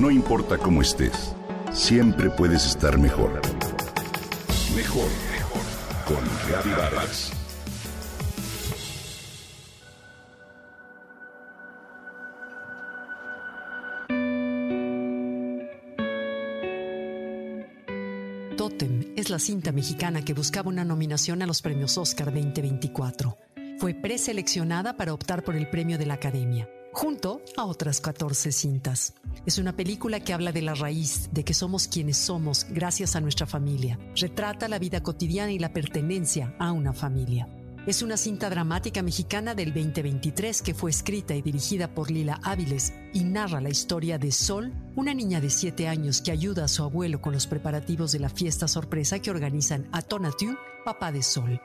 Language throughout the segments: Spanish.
No importa cómo estés, siempre puedes estar mejor. Mejor, mejor. Con Vargas. Totem es la cinta mexicana que buscaba una nominación a los premios Oscar 2024. Fue preseleccionada para optar por el premio de la Academia junto a otras 14 cintas. Es una película que habla de la raíz, de que somos quienes somos gracias a nuestra familia. Retrata la vida cotidiana y la pertenencia a una familia. Es una cinta dramática mexicana del 2023 que fue escrita y dirigida por Lila Áviles y narra la historia de Sol, una niña de 7 años que ayuda a su abuelo con los preparativos de la fiesta sorpresa que organizan a Tonatiuh, papá de Sol.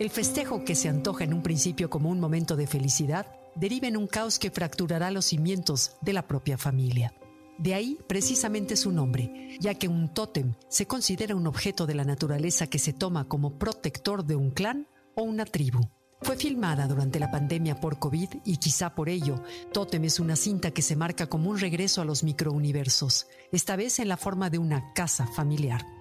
El festejo que se antoja en un principio como un momento de felicidad deriva en un caos que fracturará los cimientos de la propia familia. De ahí precisamente su nombre, ya que un tótem se considera un objeto de la naturaleza que se toma como protector de un clan o una tribu. Fue filmada durante la pandemia por COVID y quizá por ello, Tótem es una cinta que se marca como un regreso a los microuniversos, esta vez en la forma de una casa familiar.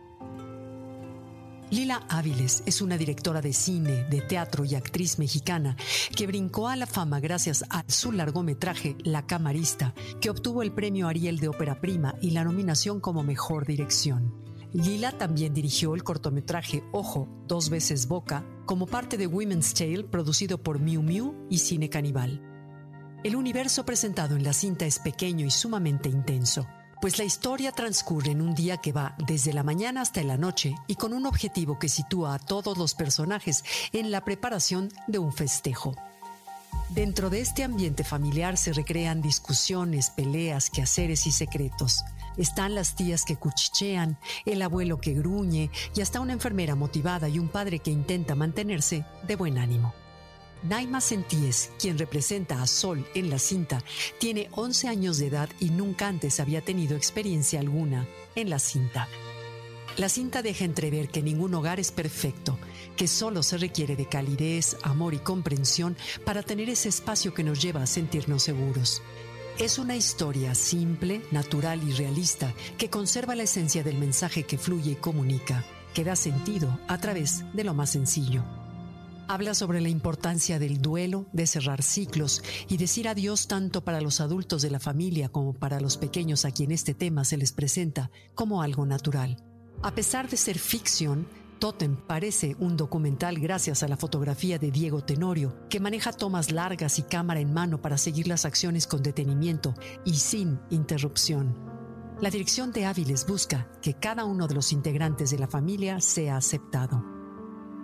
Lila Áviles es una directora de cine, de teatro y actriz mexicana que brincó a la fama gracias a su largometraje La Camarista, que obtuvo el premio Ariel de Ópera Prima y la nominación como Mejor Dirección. Lila también dirigió el cortometraje Ojo, dos veces Boca, como parte de Women's Tale producido por Miu Miu y Cine Canibal. El universo presentado en la cinta es pequeño y sumamente intenso pues la historia transcurre en un día que va desde la mañana hasta la noche y con un objetivo que sitúa a todos los personajes en la preparación de un festejo. Dentro de este ambiente familiar se recrean discusiones, peleas, quehaceres y secretos. Están las tías que cuchichean, el abuelo que gruñe y hasta una enfermera motivada y un padre que intenta mantenerse de buen ánimo. Naima Sentíes, quien representa a Sol en la cinta, tiene 11 años de edad y nunca antes había tenido experiencia alguna en la cinta. La cinta deja entrever que ningún hogar es perfecto, que solo se requiere de calidez, amor y comprensión para tener ese espacio que nos lleva a sentirnos seguros. Es una historia simple, natural y realista que conserva la esencia del mensaje que fluye y comunica, que da sentido a través de lo más sencillo. Habla sobre la importancia del duelo, de cerrar ciclos y decir adiós tanto para los adultos de la familia como para los pequeños a quien este tema se les presenta como algo natural. A pesar de ser ficción, Totem parece un documental gracias a la fotografía de Diego Tenorio, que maneja tomas largas y cámara en mano para seguir las acciones con detenimiento y sin interrupción. La dirección de Áviles busca que cada uno de los integrantes de la familia sea aceptado.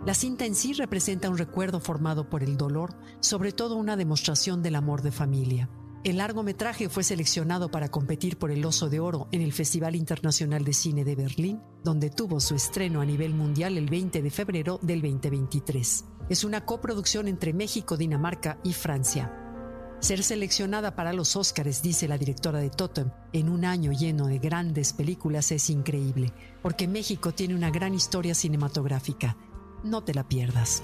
La cinta en sí representa un recuerdo formado por el dolor, sobre todo una demostración del amor de familia. El largometraje fue seleccionado para competir por el Oso de Oro en el Festival Internacional de Cine de Berlín, donde tuvo su estreno a nivel mundial el 20 de febrero del 2023. Es una coproducción entre México, Dinamarca y Francia. Ser seleccionada para los Óscares, dice la directora de Totem, en un año lleno de grandes películas es increíble, porque México tiene una gran historia cinematográfica no te la pierdas.